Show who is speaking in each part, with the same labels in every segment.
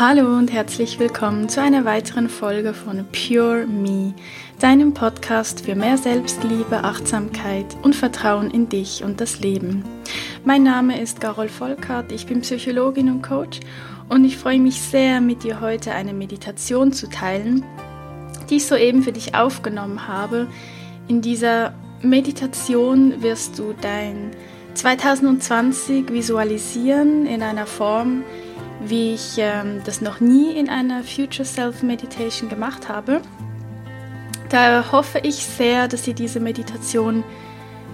Speaker 1: Hallo und herzlich willkommen zu einer weiteren Folge von Pure Me, deinem Podcast für mehr Selbstliebe, Achtsamkeit und Vertrauen in dich und das Leben. Mein Name ist Carol Volkart, ich bin Psychologin und Coach und ich freue mich sehr, mit dir heute eine Meditation zu teilen, die ich soeben für dich aufgenommen habe. In dieser Meditation wirst du dein 2020 visualisieren in einer Form, wie ich ähm, das noch nie in einer Future Self Meditation gemacht habe. Da hoffe ich sehr, dass dir diese Meditation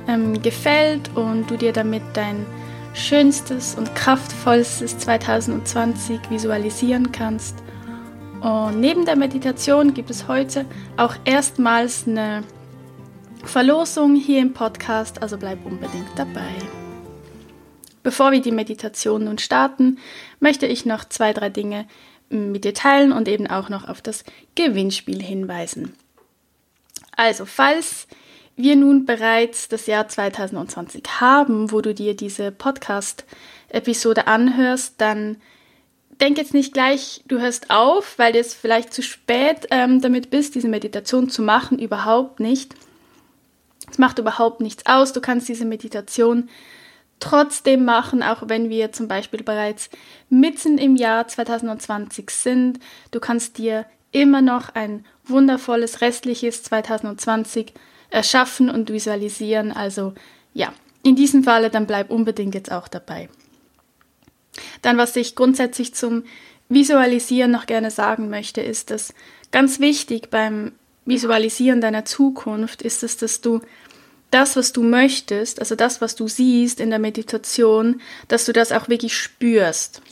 Speaker 1: ähm, gefällt und du dir damit dein schönstes und kraftvollstes 2020 visualisieren kannst. Und neben der Meditation gibt es heute auch erstmals eine Verlosung hier im Podcast, also bleib unbedingt dabei. Bevor wir die Meditation nun starten, möchte ich noch zwei, drei Dinge mit dir teilen und eben auch noch auf das Gewinnspiel hinweisen. Also, falls wir nun bereits das Jahr 2020 haben, wo du dir diese Podcast-Episode anhörst, dann denk jetzt nicht gleich, du hörst auf, weil du jetzt vielleicht zu spät ähm, damit bist, diese Meditation zu machen. Überhaupt nicht. Es macht überhaupt nichts aus. Du kannst diese Meditation trotzdem machen, auch wenn wir zum Beispiel bereits mitten im Jahr 2020 sind. Du kannst dir immer noch ein wundervolles restliches 2020 erschaffen und visualisieren. Also ja, in diesem Falle dann bleib unbedingt jetzt auch dabei. Dann, was ich grundsätzlich zum Visualisieren noch gerne sagen möchte, ist, dass ganz wichtig beim Visualisieren deiner Zukunft ist es, dass du das, was du möchtest, also das, was du siehst in der Meditation, dass du das auch wirklich spürst.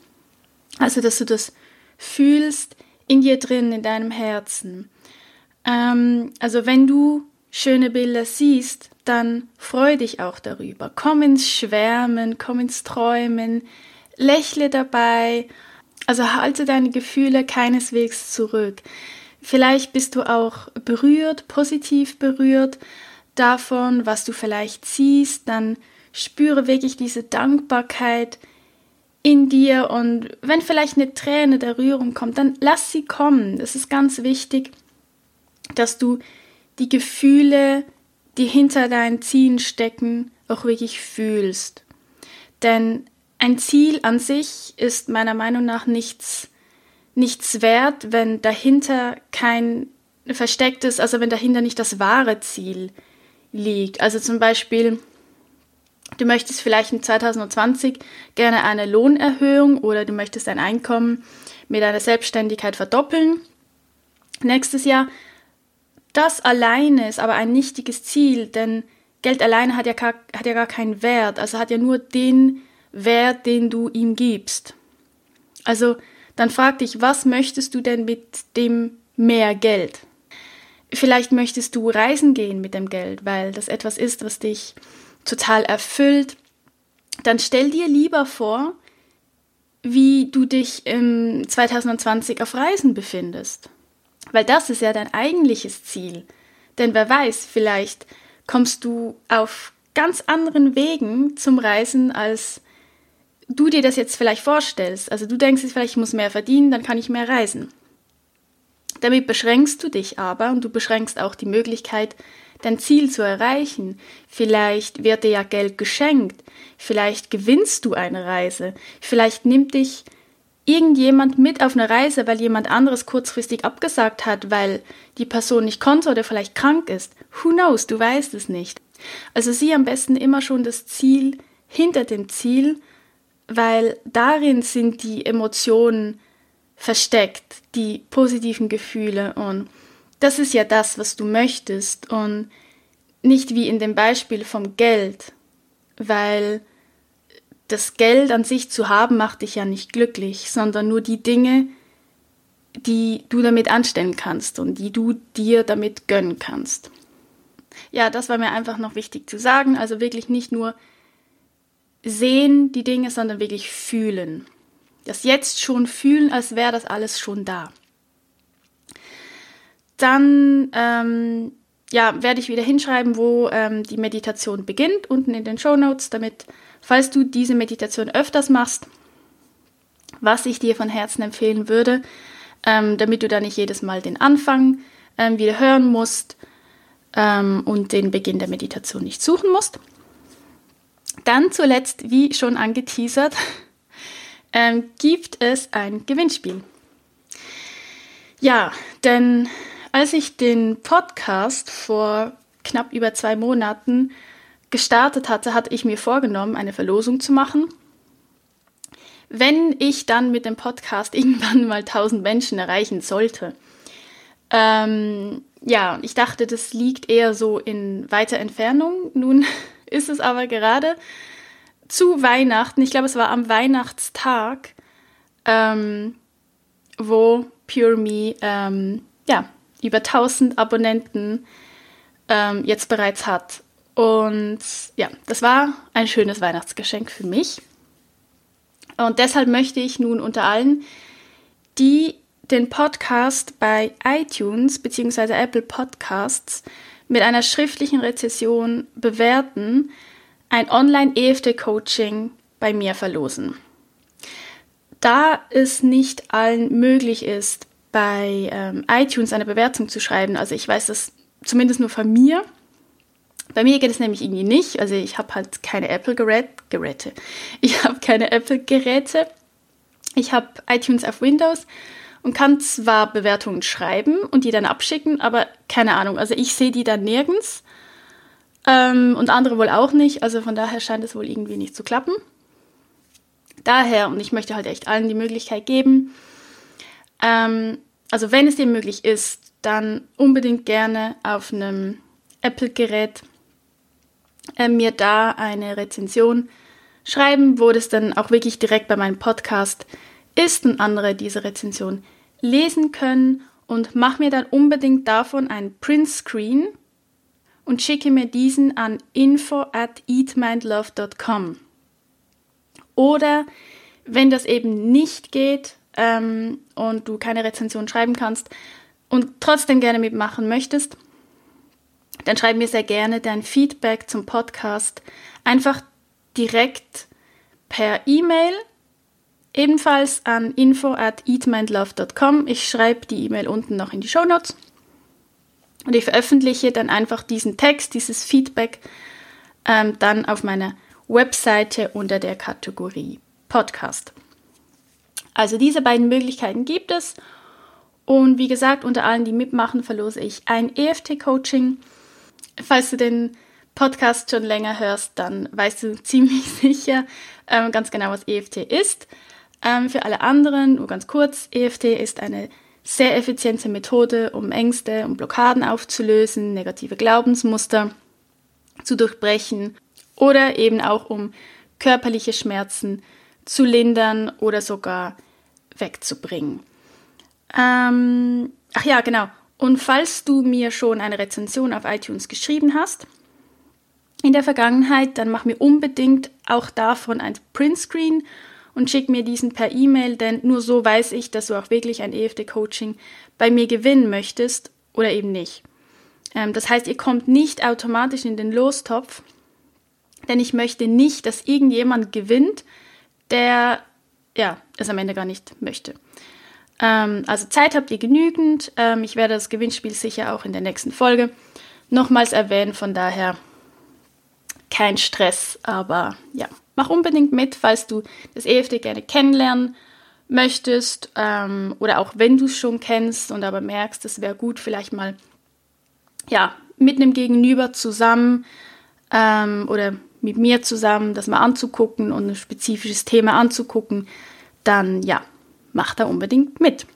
Speaker 1: Also, dass du das fühlst in dir drin, in deinem Herzen. Ähm, also, wenn du schöne Bilder siehst, dann freu dich auch darüber. Komm ins Schwärmen, komm ins Träumen, lächle dabei. Also halte deine Gefühle keineswegs zurück. Vielleicht bist du auch berührt, positiv berührt davon, was du vielleicht siehst, dann spüre wirklich diese Dankbarkeit in dir und wenn vielleicht eine Träne der Rührung kommt, dann lass sie kommen. Es ist ganz wichtig, dass du die Gefühle, die hinter deinen Zielen stecken, auch wirklich fühlst. Denn ein Ziel an sich ist meiner Meinung nach nichts, nichts wert, wenn dahinter kein verstecktes, also wenn dahinter nicht das wahre Ziel liegt. Also zum Beispiel, du möchtest vielleicht in 2020 gerne eine Lohnerhöhung oder du möchtest dein Einkommen mit deiner Selbstständigkeit verdoppeln. Nächstes Jahr. Das alleine ist aber ein nichtiges Ziel, denn Geld alleine hat ja, gar, hat ja gar keinen Wert, also hat ja nur den Wert, den du ihm gibst. Also dann frag dich, was möchtest du denn mit dem mehr Geld? Vielleicht möchtest du reisen gehen mit dem Geld, weil das etwas ist, was dich total erfüllt. Dann stell dir lieber vor, wie du dich im 2020 auf Reisen befindest. Weil das ist ja dein eigentliches Ziel. Denn wer weiß, vielleicht kommst du auf ganz anderen Wegen zum Reisen, als du dir das jetzt vielleicht vorstellst. Also du denkst jetzt vielleicht, ich muss mehr verdienen, dann kann ich mehr reisen. Damit beschränkst du dich aber und du beschränkst auch die Möglichkeit, dein Ziel zu erreichen. Vielleicht wird dir ja Geld geschenkt, vielleicht gewinnst du eine Reise, vielleicht nimmt dich irgendjemand mit auf eine Reise, weil jemand anderes kurzfristig abgesagt hat, weil die Person nicht konnte oder vielleicht krank ist. Who knows, du weißt es nicht. Also sieh am besten immer schon das Ziel hinter dem Ziel, weil darin sind die Emotionen versteckt, die positiven Gefühle. Und das ist ja das, was du möchtest. Und nicht wie in dem Beispiel vom Geld, weil das Geld an sich zu haben macht dich ja nicht glücklich, sondern nur die Dinge, die du damit anstellen kannst und die du dir damit gönnen kannst. Ja, das war mir einfach noch wichtig zu sagen, also wirklich nicht nur sehen die Dinge, sondern wirklich fühlen das jetzt schon fühlen, als wäre das alles schon da. Dann ähm, ja, werde ich wieder hinschreiben, wo ähm, die Meditation beginnt, unten in den Show Notes, damit, falls du diese Meditation öfters machst, was ich dir von Herzen empfehlen würde, ähm, damit du da nicht jedes Mal den Anfang ähm, wieder hören musst ähm, und den Beginn der Meditation nicht suchen musst. Dann zuletzt, wie schon angeteasert, ähm, gibt es ein Gewinnspiel. Ja, denn als ich den Podcast vor knapp über zwei Monaten gestartet hatte, hatte ich mir vorgenommen, eine Verlosung zu machen. Wenn ich dann mit dem Podcast irgendwann mal 1000 Menschen erreichen sollte. Ähm, ja, ich dachte, das liegt eher so in weiter Entfernung. Nun ist es aber gerade zu Weihnachten, ich glaube, es war am Weihnachtstag, ähm, wo Pure Me ähm, ja, über 1000 Abonnenten ähm, jetzt bereits hat. Und ja, das war ein schönes Weihnachtsgeschenk für mich. Und deshalb möchte ich nun unter allen, die den Podcast bei iTunes bzw. Apple Podcasts mit einer schriftlichen Rezession bewerten, ein Online-EFT-Coaching bei mir verlosen. Da es nicht allen möglich ist, bei ähm, iTunes eine Bewertung zu schreiben, also ich weiß das zumindest nur von mir, bei mir geht es nämlich irgendwie nicht. Also ich habe halt keine Apple-Geräte. Ich habe keine Apple-Geräte. Ich habe iTunes auf Windows und kann zwar Bewertungen schreiben und die dann abschicken, aber keine Ahnung. Also ich sehe die dann nirgends ähm, und andere wohl auch nicht. Also von daher scheint es wohl irgendwie nicht zu klappen. Daher, und ich möchte halt echt allen die Möglichkeit geben, ähm, also wenn es dir möglich ist, dann unbedingt gerne auf einem Apple-Gerät äh, mir da eine Rezension schreiben, wo das dann auch wirklich direkt bei meinem Podcast ist und andere diese Rezension lesen können und mach mir dann unbedingt davon einen Print-Screen und schicke mir diesen an info at eatmindlove.com. Oder wenn das eben nicht geht ähm, und du keine Rezension schreiben kannst und trotzdem gerne mitmachen möchtest, dann schreib mir sehr gerne dein Feedback zum Podcast einfach direkt per E-Mail, ebenfalls an info at eatmindlove.com. Ich schreibe die E-Mail unten noch in die Show Notes und ich veröffentliche dann einfach diesen Text, dieses Feedback ähm, dann auf meiner Webseite unter der Kategorie Podcast. Also diese beiden Möglichkeiten gibt es. Und wie gesagt, unter allen, die mitmachen, verlose ich ein EFT-Coaching Falls du den Podcast schon länger hörst, dann weißt du ziemlich sicher ähm, ganz genau, was EFT ist. Ähm, für alle anderen, nur ganz kurz, EFT ist eine sehr effiziente Methode, um Ängste und Blockaden aufzulösen, negative Glaubensmuster zu durchbrechen oder eben auch um körperliche Schmerzen zu lindern oder sogar wegzubringen. Ähm, ach ja, genau. Und falls du mir schon eine Rezension auf iTunes geschrieben hast in der Vergangenheit, dann mach mir unbedingt auch davon ein Printscreen und schick mir diesen per E-Mail, denn nur so weiß ich, dass du auch wirklich ein EFT-Coaching bei mir gewinnen möchtest oder eben nicht. Ähm, das heißt, ihr kommt nicht automatisch in den Lostopf, denn ich möchte nicht, dass irgendjemand gewinnt, der ja, es am Ende gar nicht möchte. Ähm, also Zeit habt ihr genügend. Ähm, ich werde das Gewinnspiel sicher auch in der nächsten Folge nochmals erwähnen. Von daher kein Stress, aber ja, mach unbedingt mit, falls du das EFD gerne kennenlernen möchtest ähm, oder auch wenn du es schon kennst und aber merkst, es wäre gut, vielleicht mal ja mit einem Gegenüber zusammen ähm, oder mit mir zusammen das mal anzugucken und ein spezifisches Thema anzugucken, dann ja, mach da unbedingt mit.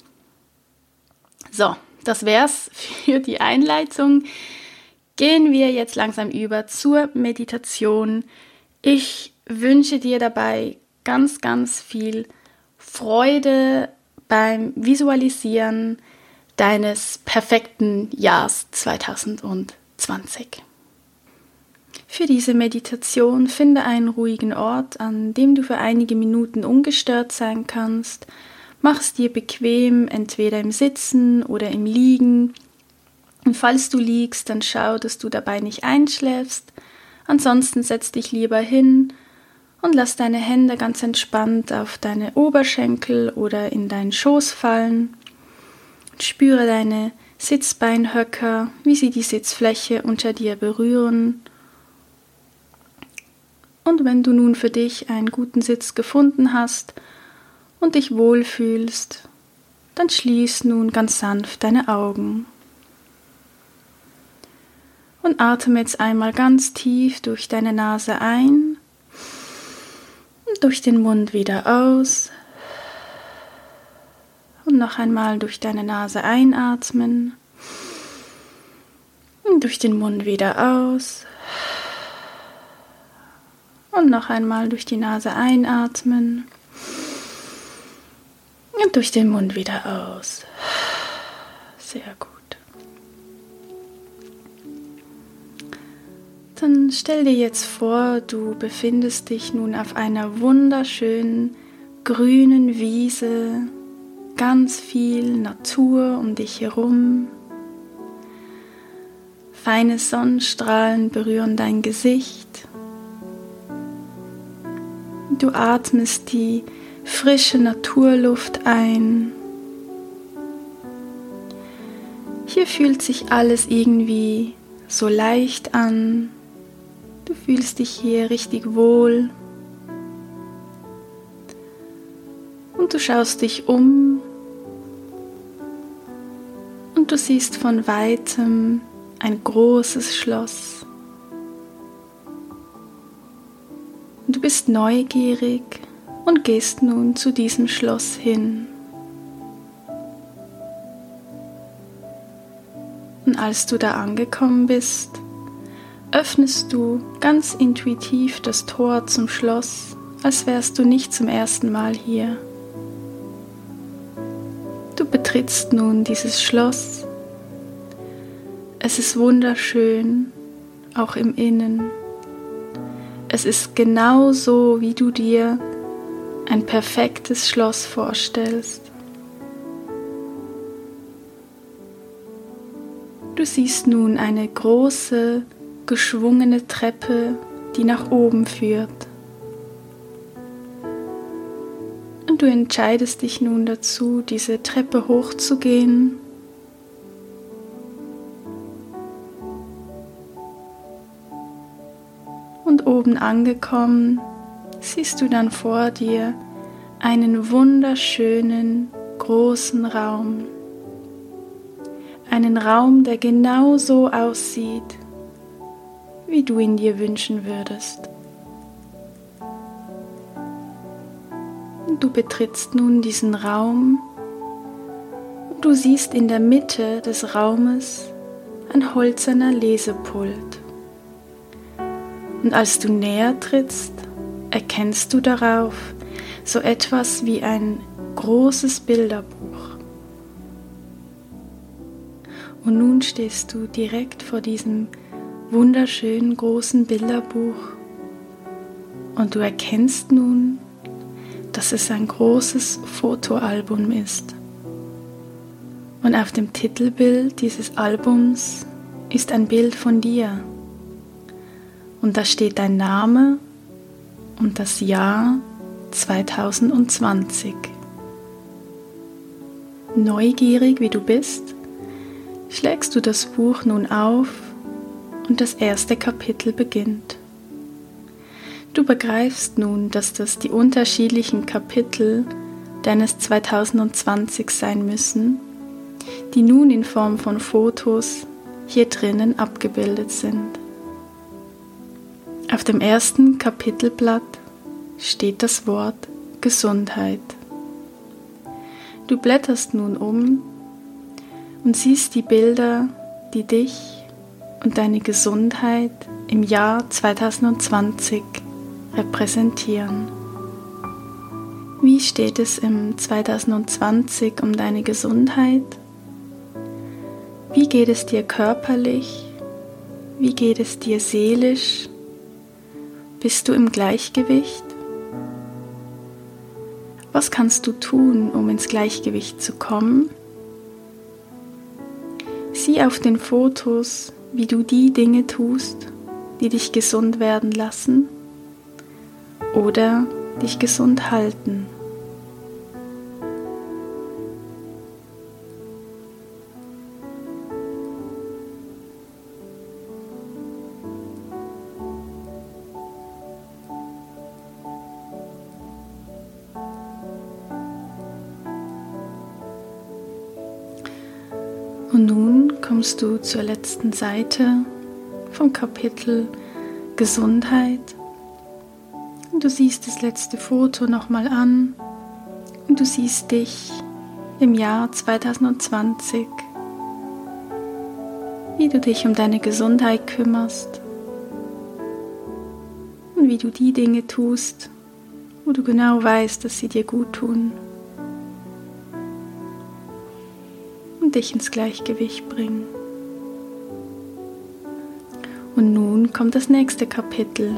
Speaker 1: So, das wär's für die Einleitung. Gehen wir jetzt langsam über zur Meditation. Ich wünsche dir dabei ganz, ganz viel Freude beim Visualisieren deines perfekten Jahres 2020. Für diese Meditation finde einen ruhigen Ort, an dem du für einige Minuten ungestört sein kannst Mach es dir bequem, entweder im Sitzen oder im Liegen. Und falls du liegst, dann schau, dass du dabei nicht einschläfst. Ansonsten setz dich lieber hin Und lass deine Hände ganz entspannt auf deine Oberschenkel oder in deinen Schoß fallen. spüre deine Sitzbeinhöcker, wie sie die Sitzfläche unter dir berühren. Und wenn du nun für dich einen guten Sitz gefunden hast und dich wohlfühlst, dann schließ nun ganz sanft deine Augen. Und atme jetzt einmal ganz tief durch deine Nase ein durch den Mund wieder aus. Und noch einmal durch deine Nase einatmen. Und durch den Mund wieder aus. Und noch einmal durch die Nase einatmen. Und durch den Mund wieder aus. Sehr gut. Dann stell dir jetzt vor, du befindest dich nun auf einer wunderschönen grünen Wiese ganz viel Natur um dich herum. Feine Sonnenstrahlen berühren dein Gesicht. Du atmest die frische Naturluft ein. Hier fühlt sich alles irgendwie so leicht an. Du fühlst dich hier richtig wohl. Und du schaust dich um und du siehst von weitem ein großes Schloss. Und du bist neugierig und gehst nun zu diesem Schloss hin. Und als du da angekommen bist, öffnest du ganz intuitiv das Tor zum Schloss, als wärst du nicht zum ersten Mal hier. Du betrittst nun dieses Schloss. Es ist wunderschön, auch im Innen. Es ist genau so, wie du dir ein perfektes Schloss vorstellst. Du siehst nun eine große, geschwungene Treppe, die nach oben führt. Und du entscheidest dich nun dazu, diese Treppe hochzugehen. Und oben angekommen, siehst du dann vor dir einen wunderschönen großen Raum. Einen Raum, der genau so aussieht, wie du ihn dir wünschen würdest. Du betrittst nun diesen Raum und du siehst in der Mitte des Raumes ein holzerner Lesepult. Und als du näher trittst, erkennst du darauf so etwas wie ein großes Bilderbuch. Und nun stehst du direkt vor diesem wunderschönen großen Bilderbuch und du erkennst nun, dass es ein großes Fotoalbum ist. Und auf dem Titelbild dieses Albums ist ein Bild von dir. Und da steht dein Name und das Jahr 2020. Neugierig wie du bist, schlägst du das Buch nun auf und das erste Kapitel beginnt. Du begreifst nun, dass das die unterschiedlichen Kapitel deines 2020 sein müssen, die nun in Form von Fotos hier drinnen abgebildet sind. Auf dem ersten Kapitelblatt steht das Wort Gesundheit. Du blätterst nun um und siehst die Bilder, die dich und deine Gesundheit im Jahr 2020 repräsentieren. Wie steht es im 2020 um deine Gesundheit? Wie geht es dir körperlich? Wie geht es dir seelisch? Bist du im Gleichgewicht? Was kannst du tun, um ins Gleichgewicht zu kommen? Sieh auf den Fotos, wie du die Dinge tust, die dich gesund werden lassen oder dich gesund halten. Kommst du zur letzten Seite vom Kapitel Gesundheit. Und du siehst das letzte Foto nochmal an und du siehst dich im Jahr 2020, wie du dich um deine Gesundheit kümmerst und wie du die Dinge tust, wo du genau weißt, dass sie dir gut tun. und dich ins Gleichgewicht bringen. Kommt das nächste Kapitel.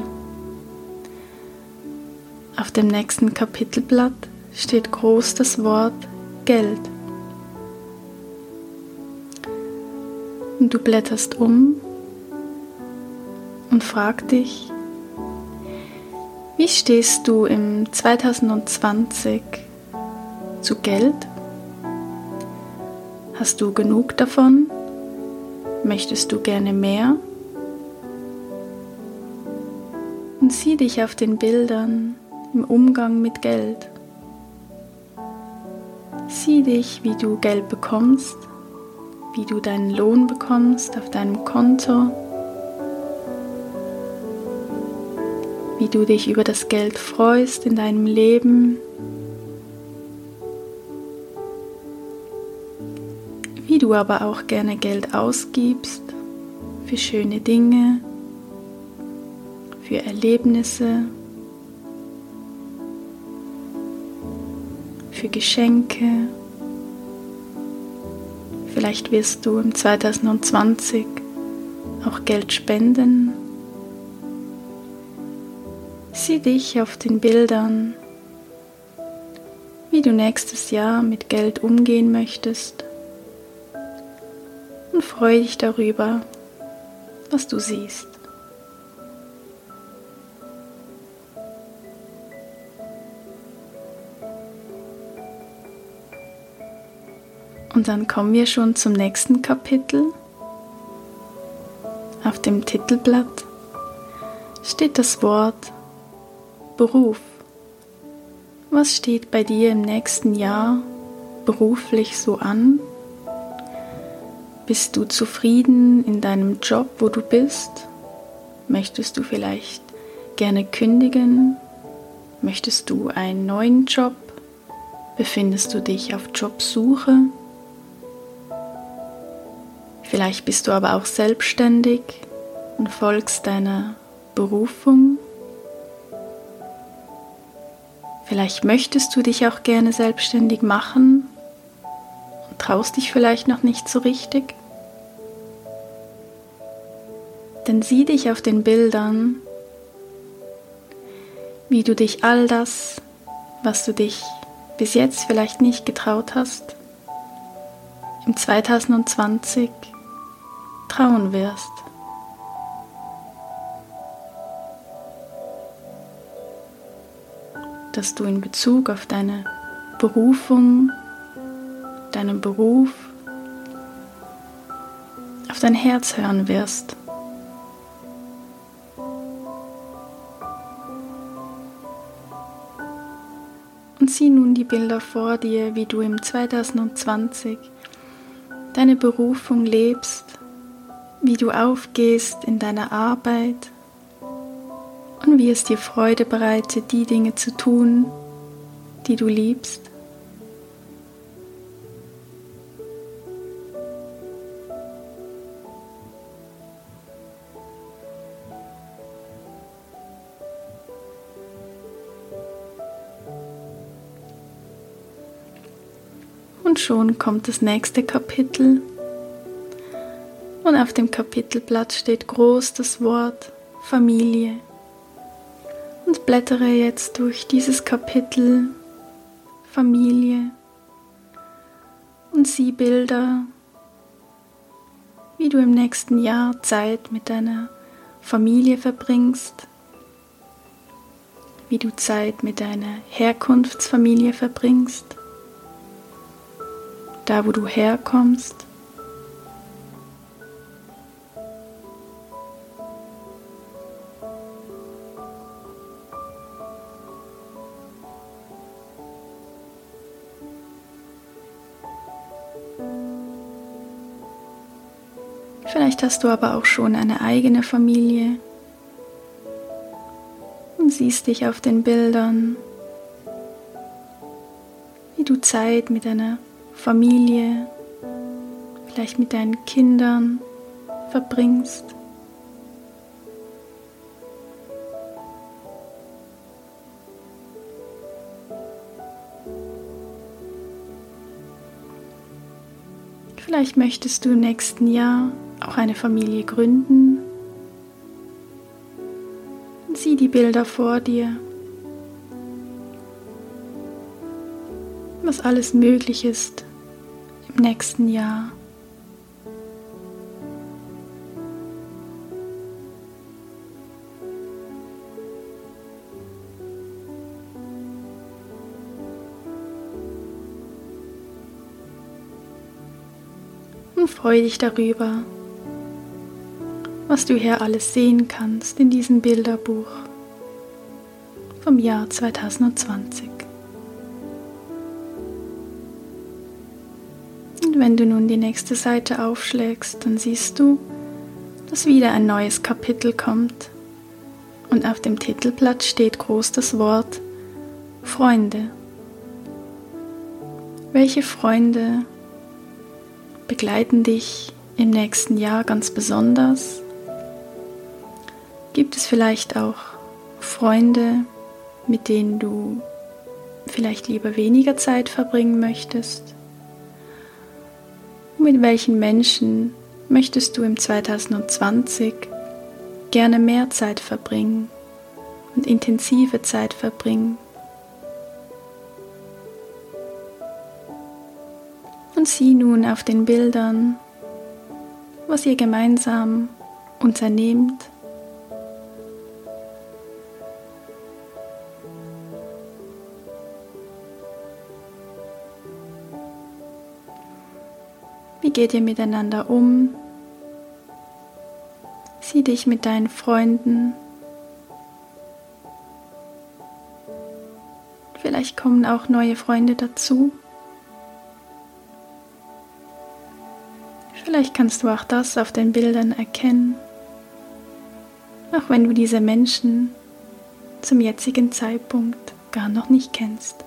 Speaker 1: Auf dem nächsten Kapitelblatt steht groß das Wort Geld. Und du blätterst um und frag dich, wie stehst du im 2020 zu Geld? Hast du genug davon? Möchtest du gerne mehr? Und sieh dich auf den Bildern im Umgang mit Geld. Sieh dich, wie du Geld bekommst, wie du deinen Lohn bekommst auf deinem Konto, wie du dich über das Geld freust in deinem Leben du aber auch gerne Geld ausgibst für schöne Dinge, für Erlebnisse, für Geschenke. Vielleicht wirst du im 2020 auch Geld spenden. Sieh dich auf den Bildern, wie du nächstes Jahr mit Geld umgehen möchtest und freue dich darüber, was du siehst. Und dann kommen wir schon zum nächsten Kapitel. Auf dem Titelblatt steht das Wort Beruf. Was steht bei dir im nächsten Jahr beruflich so an? Bist du zufrieden in deinem Job, wo du bist? Möchtest du vielleicht gerne kündigen? Möchtest du einen neuen Job? Befindest du dich auf Jobsuche? Vielleicht bist du aber auch selbstständig und folgst deiner Berufung. Vielleicht möchtest du dich auch gerne selbstständig machen und traust dich vielleicht noch nicht so richtig. Denn sieh dich auf den Bildern, wie du dich all das, was du dich bis jetzt vielleicht nicht getraut hast, im 2020 trauen wirst. Dass du in Bezug auf deine Berufung, deinen Beruf, auf dein Herz hören wirst. Und sieh nun die Bilder vor dir, wie du im 2020 deine Berufung lebst, wie du aufgehst in deiner Arbeit und wie es dir Freude bereitet, die Dinge zu tun, die du liebst. Und schon kommt das nächste Kapitel. Und auf dem Kapitelblatt steht groß das Wort Familie. Und blättere jetzt durch dieses Kapitel Familie und sieh Bilder, wie du im nächsten Jahr Zeit mit deiner Familie verbringst, wie du Zeit mit deiner Herkunftsfamilie verbringst, da wo du herkommst. Hast du aber auch schon eine eigene Familie und siehst dich auf den Bildern, wie du Zeit mit deiner Familie, vielleicht mit deinen Kindern verbringst. Vielleicht möchtest du im nächsten Jahr auch eine Familie gründen. Sieh die Bilder vor dir, was alles möglich ist im nächsten Jahr. Und freue dich darüber, was du hier alles sehen kannst in diesem Bilderbuch vom Jahr 2020. Und wenn du nun die nächste Seite aufschlägst, dann siehst du, dass wieder ein neues Kapitel kommt und auf dem Titelblatt steht groß das Wort Freunde. Welche Freunde begleiten dich im nächsten Jahr ganz besonders? Gibt es vielleicht auch Freunde, mit denen du vielleicht lieber weniger Zeit verbringen möchtest? Und mit welchen Menschen möchtest du im 2020 gerne mehr Zeit verbringen und intensive Zeit verbringen? Und sieh nun auf den Bildern, was ihr gemeinsam unternehmt Wie geht ihr miteinander um? Sieh dich mit deinen Freunden. Vielleicht kommen auch neue Freunde dazu. Vielleicht kannst du auch das auf den Bildern erkennen, auch wenn du diese Menschen zum jetzigen Zeitpunkt gar noch nicht kennst.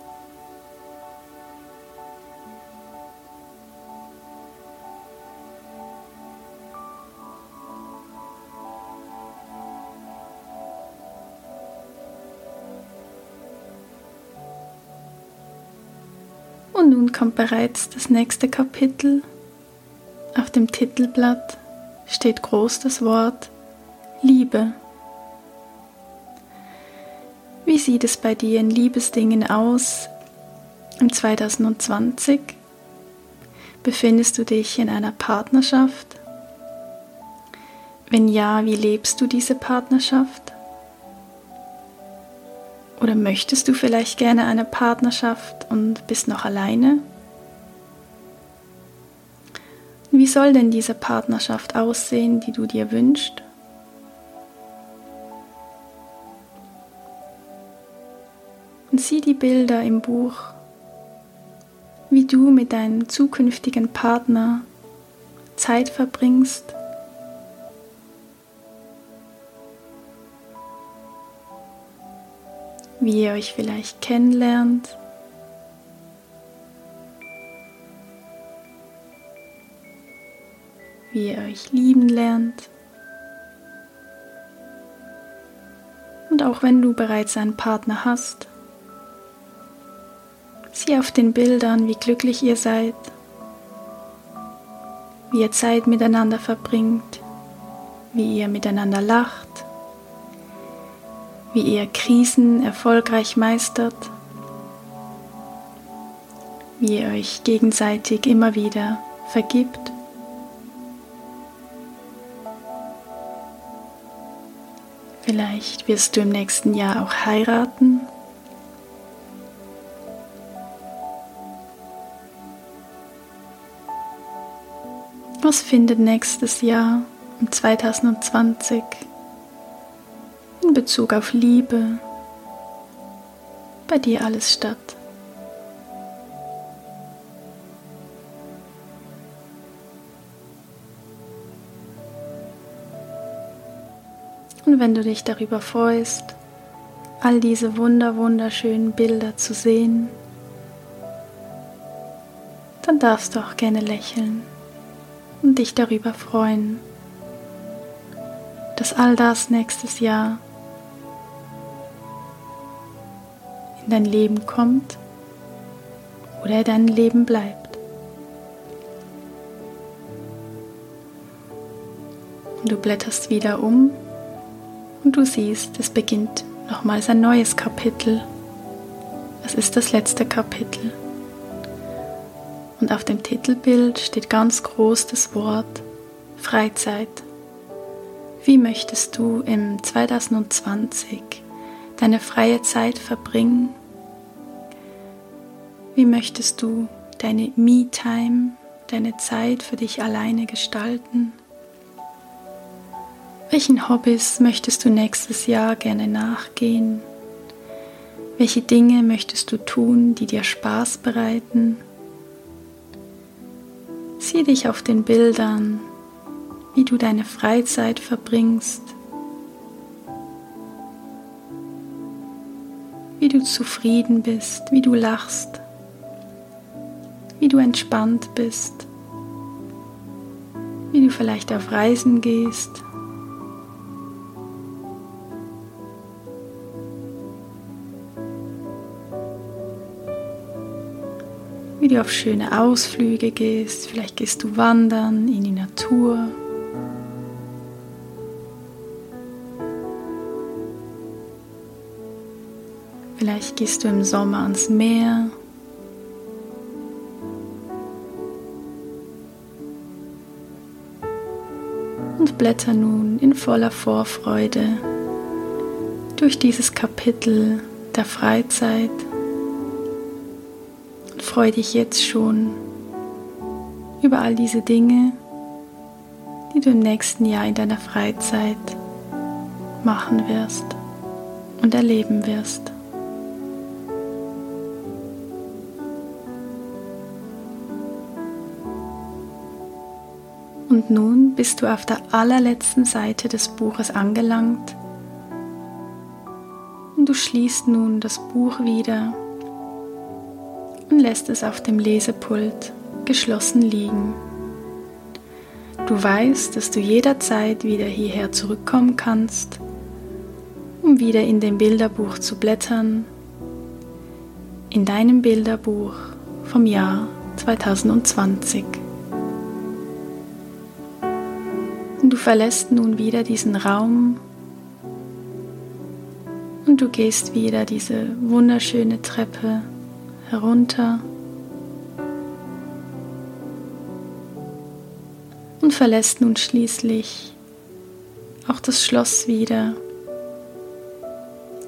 Speaker 1: Kommt bereits das nächste Kapitel. Auf dem Titelblatt steht groß das Wort Liebe. Wie sieht es bei dir in Liebesdingen aus im 2020? Befindest du dich in einer Partnerschaft? Wenn ja, wie lebst du diese Partnerschaft? Oder möchtest du vielleicht gerne eine Partnerschaft und bist noch alleine? Wie soll denn diese Partnerschaft aussehen, die du dir wünschst? Und sieh die Bilder im Buch, wie du mit deinem zukünftigen Partner Zeit verbringst wie ihr euch vielleicht kennenlernt. Wie ihr euch lieben lernt. Und auch wenn du bereits einen Partner hast, sieh auf den Bildern, wie glücklich ihr seid, wie ihr Zeit miteinander verbringt, wie ihr miteinander lacht wie ihr Krisen erfolgreich meistert, wie ihr euch gegenseitig immer wieder vergibt. Vielleicht wirst du im nächsten Jahr auch heiraten. Was findet nächstes Jahr, im 2020, in Bezug auf Liebe bei dir alles statt? Und wenn du dich darüber freust, all diese wunder wunderschönen Bilder zu sehen, dann darfst du auch gerne lächeln und dich darüber freuen, dass all das nächstes Jahr in dein Leben kommt oder dein Leben bleibt. Du blätterst wieder um und du siehst, es beginnt nochmals ein neues Kapitel. Es ist das letzte Kapitel. Und auf dem Titelbild steht ganz groß das Wort Freizeit. Wie möchtest du im 2020 deine freie Zeit verbringen? Wie möchtest du deine Me-Time, deine Zeit für dich alleine gestalten? Welchen Hobbys möchtest du nächstes Jahr gerne nachgehen? Welche Dinge möchtest du tun, die dir Spaß bereiten? Sieh dich auf den Bildern, wie du deine Freizeit verbringst, wie du zufrieden bist, wie du lachst, wie du entspannt bist, wie du vielleicht auf Reisen gehst wie du auf schöne Ausflüge gehst. Vielleicht gehst du wandern in die Natur. Vielleicht gehst du im Sommer ans Meer. Und blätter nun in voller Vorfreude durch dieses Kapitel der Freizeit freue dich jetzt schon über all diese Dinge, die du im nächsten Jahr in deiner Freizeit machen wirst und erleben wirst. Und nun bist du auf der allerletzten Seite des Buches angelangt und du schließt nun das Buch wieder lässt es auf dem Lesepult geschlossen liegen. Du weißt, dass du jederzeit wieder hierher zurückkommen kannst, um wieder in dem Bilderbuch zu blättern, in deinem Bilderbuch vom Jahr 2020. Und du verlässt nun wieder diesen Raum und du gehst wieder diese wunderschöne Treppe herunter und verlässt nun schließlich auch das Schloss wieder,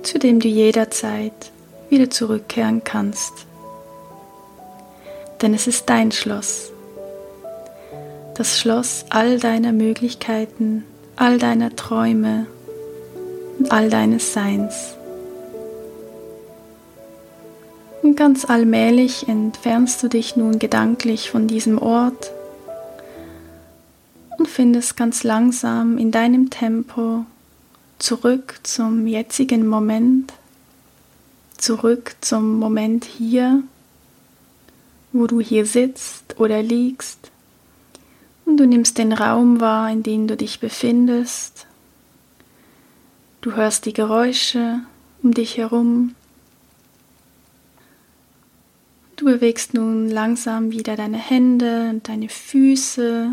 Speaker 1: zu dem du jederzeit wieder zurückkehren kannst. Denn es ist dein Schloss, das Schloss all deiner Möglichkeiten, all deiner Träume und all deines Seins. Und ganz allmählich entfernst du dich nun gedanklich von diesem Ort und findest ganz langsam in deinem Tempo zurück zum jetzigen Moment, zurück zum Moment hier, wo du hier sitzt oder liegst. Und du nimmst den Raum wahr, in dem du dich befindest. Du hörst die Geräusche um dich herum Du bewegst nun langsam wieder deine Hände und deine Füße.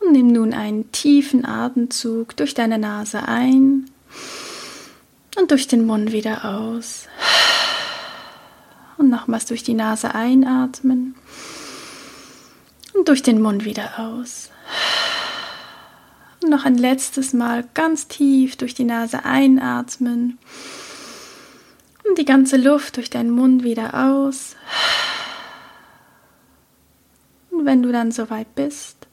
Speaker 1: Und nimm nun einen tiefen Atemzug durch deine Nase ein und durch den Mund wieder aus. Und nochmals durch die Nase einatmen und durch den Mund wieder aus. Und noch ein letztes Mal ganz tief durch die Nase einatmen und die ganze Luft durch deinen Mund wieder aus. Und wenn du dann soweit bist,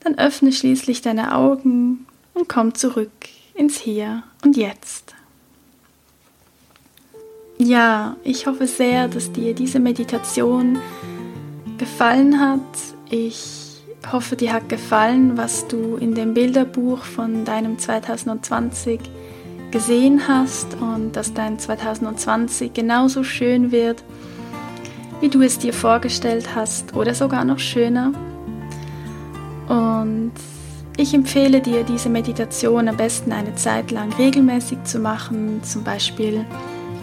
Speaker 1: dann öffne schließlich deine Augen und komm zurück ins Hier und Jetzt. Ja, ich hoffe sehr, dass dir diese Meditation gefallen hat. Ich hoffe, dir hat gefallen, was du in dem Bilderbuch von deinem 2020 gesehen hast und dass dein 2020 genauso schön wird, wie du es dir vorgestellt hast oder sogar noch schöner. Und ich empfehle dir, diese Meditation am besten eine Zeit lang regelmäßig zu machen, zum Beispiel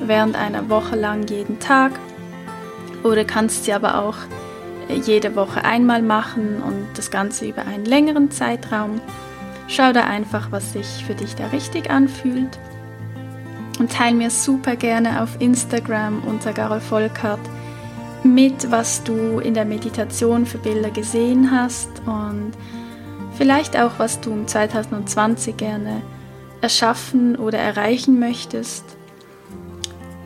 Speaker 1: während einer Woche lang jeden Tag. Oder kannst sie aber auch jede Woche einmal machen und das Ganze über einen längeren Zeitraum. Schau da einfach, was sich für dich da richtig anfühlt. Und teile mir super gerne auf Instagram unter Garol Volkert mit, was du in der Meditation für Bilder gesehen hast und vielleicht auch, was du im 2020 gerne erschaffen oder erreichen möchtest.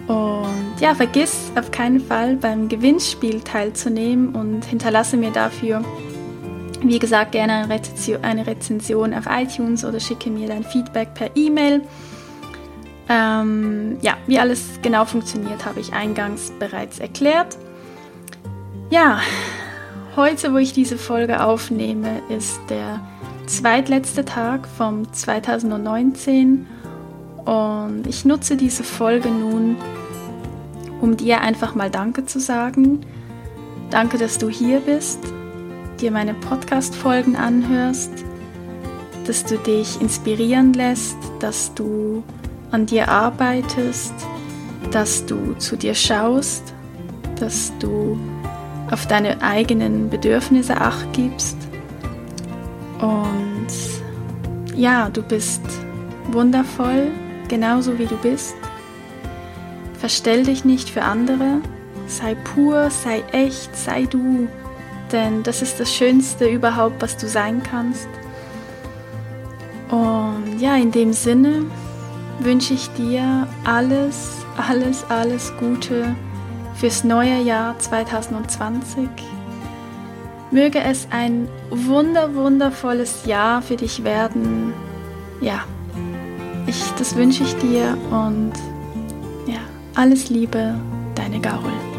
Speaker 1: Und ja, vergiss auf keinen Fall beim Gewinnspiel teilzunehmen und hinterlasse mir dafür, wie gesagt, gerne eine Rezension auf iTunes oder schicke mir dein Feedback per E-Mail. Ähm, ja, wie alles genau funktioniert, habe ich eingangs bereits erklärt. Ja, heute, wo ich diese Folge aufnehme, ist der zweitletzte Tag vom 2019 und ich nutze diese Folge nun, um dir einfach mal Danke zu sagen. Danke, dass du hier bist, dir meine Podcast-Folgen anhörst, dass du dich inspirieren lässt, dass du an dir arbeitest, dass du zu dir schaust, dass du auf deine eigenen Bedürfnisse acht gibst. Und ja, du bist wundervoll, genauso wie du bist. Verstell dich nicht für andere, sei pur, sei echt, sei du, denn das ist das Schönste überhaupt, was du sein kannst. Und ja, in dem Sinne wünsche ich dir alles, alles, alles Gute fürs neue Jahr 2020. Möge es ein wunder, wundervolles Jahr für dich werden. Ja, ich, das wünsche ich dir und ja, alles Liebe, deine Garul.